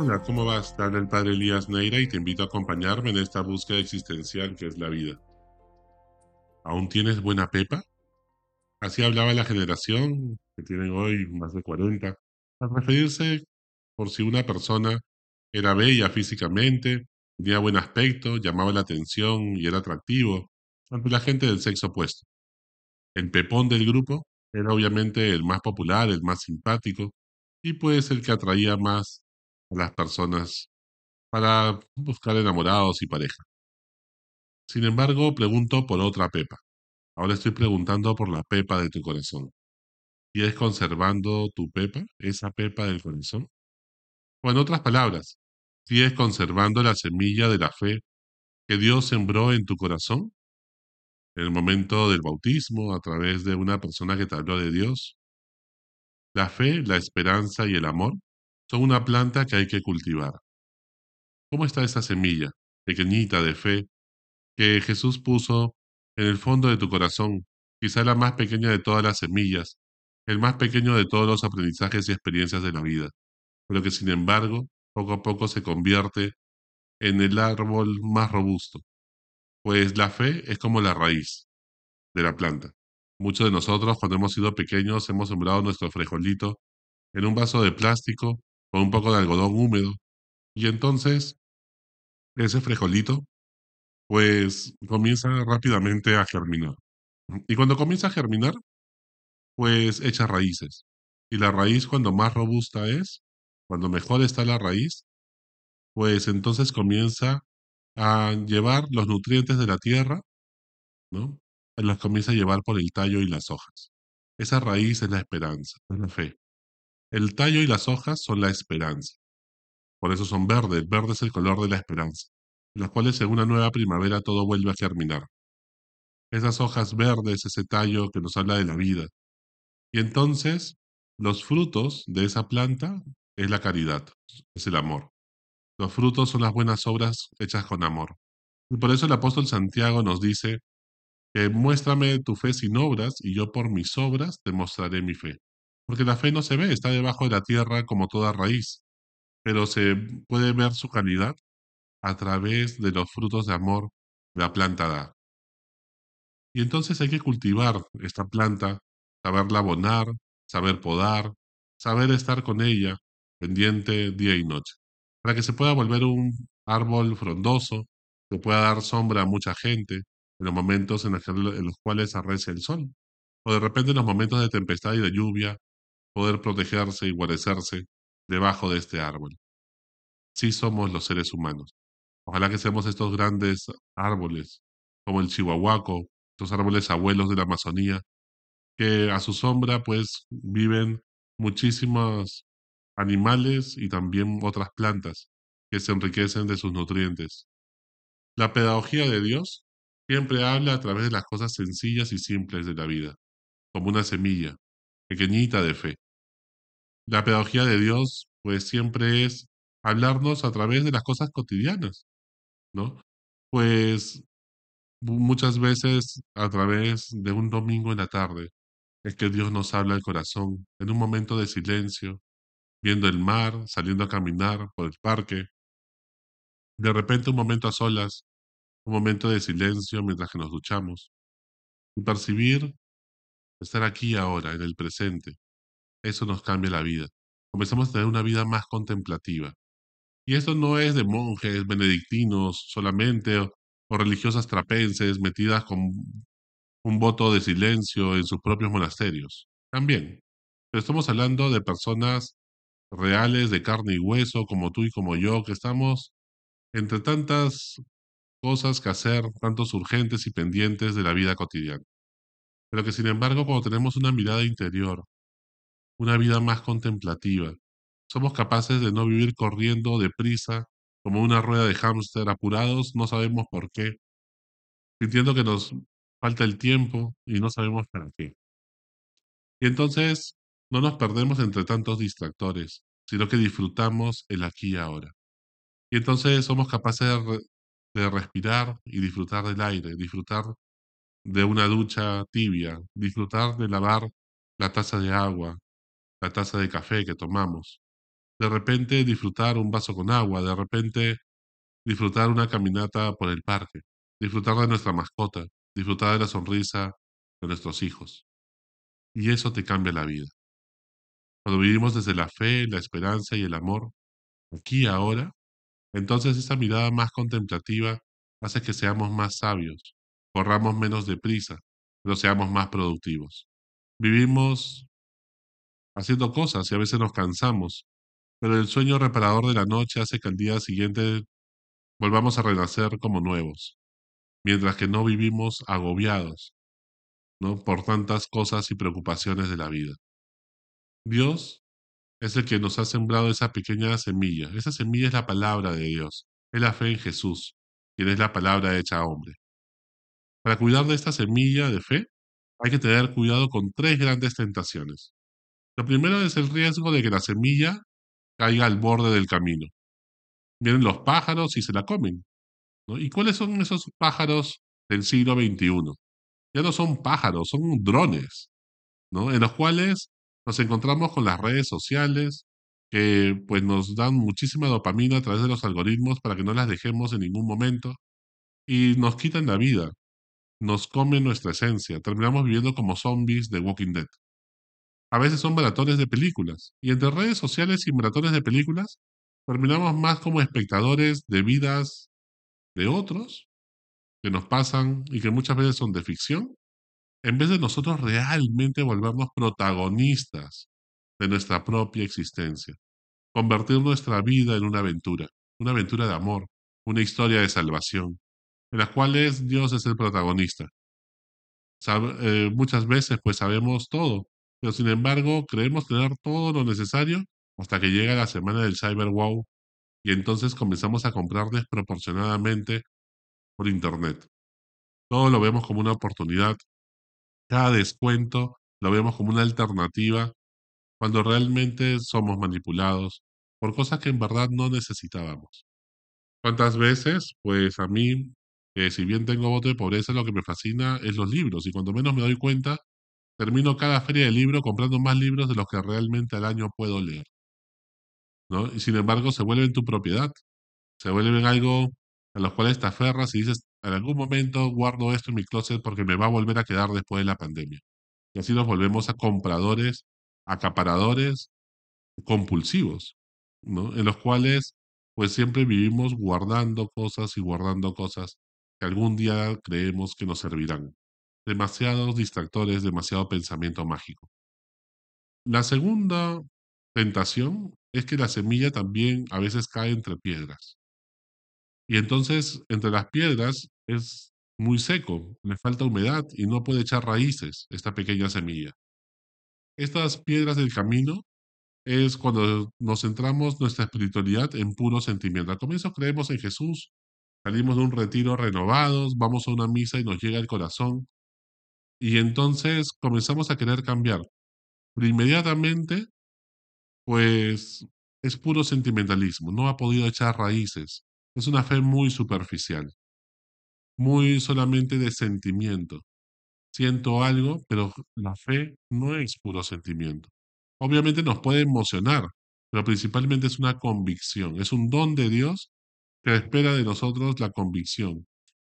Hola, ¿cómo vas? Te habla el padre Elías Neira y te invito a acompañarme en esta búsqueda existencial que es la vida. ¿Aún tienes buena pepa? Así hablaba la generación, que tienen hoy más de 40, al referirse por si una persona era bella físicamente, tenía buen aspecto, llamaba la atención y era atractivo ante la gente del sexo opuesto. El pepón del grupo era obviamente el más popular, el más simpático y pues el que atraía más las personas para buscar enamorados y pareja. Sin embargo, pregunto por otra Pepa. Ahora estoy preguntando por la Pepa de tu corazón. ¿Sigues conservando tu Pepa, esa Pepa del corazón? O en otras palabras, ¿sigues conservando la semilla de la fe que Dios sembró en tu corazón? En el momento del bautismo, a través de una persona que te habló de Dios. La fe, la esperanza y el amor son una planta que hay que cultivar. ¿Cómo está esa semilla pequeñita de fe que Jesús puso en el fondo de tu corazón, quizá la más pequeña de todas las semillas, el más pequeño de todos los aprendizajes y experiencias de la vida, pero que sin embargo poco a poco se convierte en el árbol más robusto? Pues la fe es como la raíz de la planta. Muchos de nosotros cuando hemos sido pequeños hemos sembrado nuestro frijolito en un vaso de plástico con un poco de algodón húmedo y entonces ese frijolito pues comienza rápidamente a germinar. Y cuando comienza a germinar, pues echa raíces. Y la raíz cuando más robusta es, cuando mejor está la raíz, pues entonces comienza a llevar los nutrientes de la tierra, ¿no? Los comienza a llevar por el tallo y las hojas. Esa raíz es la esperanza, es la fe. El tallo y las hojas son la esperanza. Por eso son verdes. Verde es el color de la esperanza en las cuales en una nueva primavera todo vuelve a germinar. Esas hojas verdes, ese tallo que nos habla de la vida. Y entonces, los frutos de esa planta es la caridad, es el amor. Los frutos son las buenas obras hechas con amor. Y por eso el apóstol Santiago nos dice que muéstrame tu fe sin obras y yo por mis obras te mostraré mi fe. Porque la fe no se ve, está debajo de la tierra como toda raíz, pero se puede ver su calidad a través de los frutos de amor la planta da. Y entonces hay que cultivar esta planta, saberla abonar, saber podar, saber estar con ella, pendiente día y noche, para que se pueda volver un árbol frondoso, que pueda dar sombra a mucha gente en los momentos en, los cuales arrecia el sol, o de repente en los momentos de tempestad y de lluvia, poder protegerse y guarecerse debajo de este árbol. Sí somos los seres humanos. Ojalá que seamos estos grandes árboles, como el chihuahuaco, estos árboles abuelos de la Amazonía, que a su sombra pues viven muchísimos animales y también otras plantas que se enriquecen de sus nutrientes. La pedagogía de Dios siempre habla a través de las cosas sencillas y simples de la vida, como una semilla pequeñita de fe. La pedagogía de Dios pues siempre es hablarnos a través de las cosas cotidianas, ¿no? Pues muchas veces a través de un domingo en la tarde es que Dios nos habla al corazón, en un momento de silencio, viendo el mar, saliendo a caminar por el parque. De repente un momento a solas, un momento de silencio mientras que nos duchamos. Y percibir estar aquí ahora, en el presente. Eso nos cambia la vida. Comenzamos a tener una vida más contemplativa. Y esto no es de monjes benedictinos solamente o, religiosas trapenses metidas con un voto de silencio en sus propios monasterios. También. Pero estamos hablando de personas reales, de carne y hueso, como tú y como yo, que estamos entre tantas cosas que hacer, tantos urgentes y pendientes de la vida cotidiana. Pero que sin embargo, cuando tenemos una mirada interior, una vida más contemplativa, somos capaces de no vivir corriendo deprisa como una rueda de hámster apurados, no sabemos por qué, sintiendo que nos falta el tiempo y no sabemos para qué. Y entonces no nos perdemos entre tantos distractores, sino que disfrutamos el aquí y ahora. Y entonces somos capaces de, de respirar y disfrutar del aire, disfrutar de una ducha tibia, disfrutar de lavar la taza de agua, la taza de café que tomamos, de repente disfrutar un vaso con agua, de repente disfrutar una caminata por el parque, disfrutar de nuestra mascota, disfrutar de la sonrisa de nuestros hijos. Y eso te cambia la vida. Cuando vivimos desde la fe, la esperanza y el amor, aquí ahora, entonces esa mirada más contemplativa hace que seamos más sabios, corramos menos deprisa, pero seamos más productivos. Vivimos haciendo cosas y a veces nos cansamos, pero el sueño reparador de la noche hace que al día siguiente volvamos a renacer como nuevos, mientras que no vivimos agobiados ¿no? por tantas cosas y preocupaciones de la vida. Dios es el que nos ha sembrado esa pequeña semilla. Esa semilla es la palabra de Dios, es la fe en Jesús, quien es la palabra hecha hombre. Para cuidar de esta semilla de fe, hay que tener cuidado con tres grandes tentaciones. Lo primero es el riesgo de que la semilla caiga al borde del camino. Vienen los pájaros y se la comen. ¿Y cuáles son esos pájaros del siglo XXI? Ya no son pájaros, son drones, ¿no? En los cuales nos encontramos con las redes sociales que pues nos dan muchísima dopamina a través de los algoritmos para que no las dejemos en ningún momento y nos quitan la vida, nos comen nuestra esencia, terminamos viviendo como zombies de Walking Dead. A veces son maratones de películas y entre redes sociales y maratones de películas terminamos más como espectadores de vidas de otros que nos pasan y que muchas veces son de ficción en vez de nosotros realmente volvernos protagonistas de nuestra propia existencia, convertir nuestra vida en una aventura, una aventura de amor, una historia de salvación, en las cuales Dios es el protagonista. Eh, muchas veces pues sabemos todo, pero sin embargo creemos tener todo lo necesario hasta que llega la semana del Cyber Wow y entonces comenzamos a comprar desproporcionadamente por Internet. Todo lo vemos como una oportunidad cada descuento lo vemos como una alternativa cuando realmente somos manipulados por cosas que en verdad no necesitábamos. ¿Cuántas veces? Pues a mí, que si bien tengo voto de pobreza, lo que me fascina es los libros y cuando menos me doy cuenta, termino cada feria de libro comprando más libros de los que realmente al año puedo leer. ¿no? Y sin embargo se vuelven tu propiedad, se vuelven algo a los cuales te aferras y dices, en algún momento guardo esto en mi closet porque me va a volver a quedar después de la pandemia. Y así nos volvemos a compradores, acaparadores compulsivos. En los cuales pues siempre vivimos guardando cosas y guardando cosas que algún día creemos que nos servirán. Demasiados distractores, demasiado pensamiento mágico. La segunda tentación es que la semilla también a veces cae entre piedras. Y entonces, entre las piedras es muy seco, le falta humedad y no puede echar raíces esta pequeña semilla. Estas piedras del camino es cuando nos centramos nuestra espiritualidad en puro sentimiento. Al comienzo creemos en Jesús, salimos de un retiro renovados, vamos a una misa y nos llega el corazón. Y entonces comenzamos a querer cambiar. Pero inmediatamente, pues es puro sentimentalismo, no ha podido echar raíces. Es una fe muy superficial, muy solamente de sentimiento. Siento algo, pero la fe no es puro sentimiento. Obviamente nos puede emocionar, pero principalmente es una convicción, es un don de Dios que espera de nosotros la convicción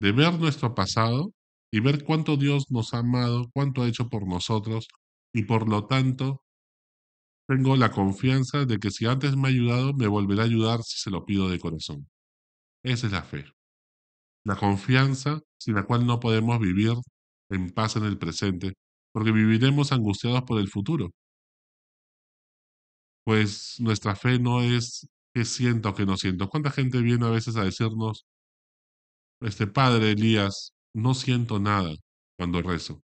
de ver nuestro pasado y ver cuánto Dios nos ha amado, cuánto ha hecho por nosotros y por lo tanto tengo la confianza de que si antes me ha ayudado, me volverá a ayudar si se lo pido de corazón. Esa es la fe. La confianza sin la cual no podemos vivir en paz en el presente, porque viviremos angustiados por el futuro. Pues nuestra fe no es qué siento o qué no siento. ¿Cuánta gente viene a veces a decirnos, este padre Elías, no siento nada cuando rezo?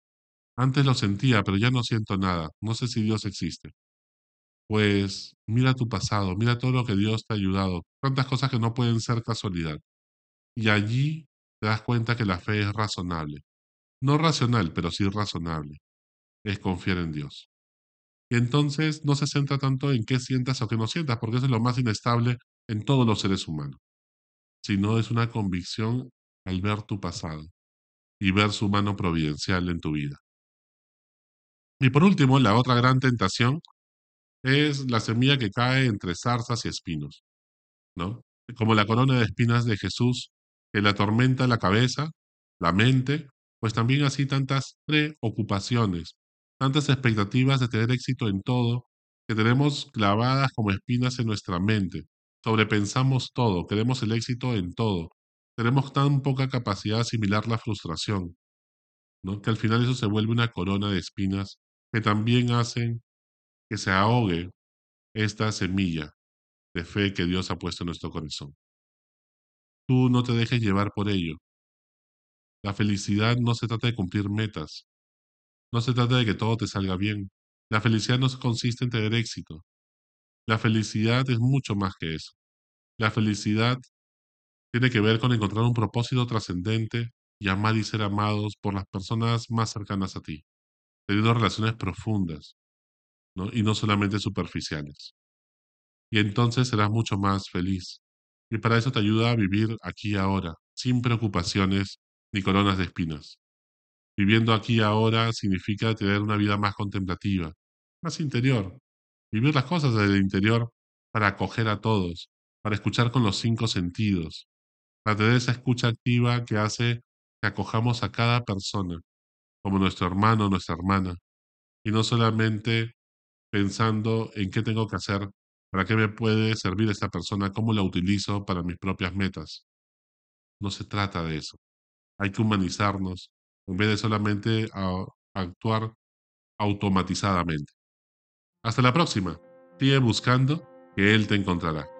Antes lo sentía, pero ya no siento nada. No sé si Dios existe. Pues mira tu pasado, mira todo lo que Dios te ha ayudado. Tantas cosas que no pueden ser casualidad. Y allí te das cuenta que la fe es razonable. No racional, pero sí razonable. Es confiar en Dios. Y entonces no se centra tanto en qué sientas o qué no sientas, porque eso es lo más inestable en todos los seres humanos. Sino es una convicción al ver tu pasado y ver su mano providencial en tu vida. Y por último, la otra gran tentación es la semilla que cae entre zarzas y espinos, ¿no? Como la corona de espinas de Jesús que le atormenta la cabeza, la mente, pues también así tantas preocupaciones, tantas expectativas de tener éxito en todo, que tenemos clavadas como espinas en nuestra mente. Sobrepensamos todo, queremos el éxito en todo. Tenemos tan poca capacidad de asimilar la frustración, ¿no? que al final eso se vuelve una corona de espinas que también hacen que se ahogue esta semilla de fe que Dios ha puesto en nuestro corazón. Tú no te dejes llevar por ello. La felicidad no se trata de cumplir metas, no se trata de que todo te salga bien. La felicidad no consiste en tener éxito. La felicidad es mucho más que eso. La felicidad tiene que ver con encontrar un propósito trascendente y amar y ser amados por las personas más cercanas a ti, teniendo relaciones profundas y no solamente superficiales. Y entonces serás mucho más feliz. Y para eso te ayuda a vivir aquí ahora, sin preocupaciones ni coronas de espinas. Viviendo aquí ahora significa tener una vida más contemplativa, más interior. Vivir las cosas desde el interior para acoger a todos, para escuchar con los cinco sentidos, para tener esa escucha activa que hace que acojamos a cada persona como nuestro hermano, nuestra hermana, y no solamente pensando en qué tengo que hacer, para qué me puede servir esta persona, cómo la utilizo para mis propias metas. No se trata de eso. Hay que humanizarnos en vez de solamente actuar automatizadamente. Hasta la próxima. Sigue buscando que Él te encontrará.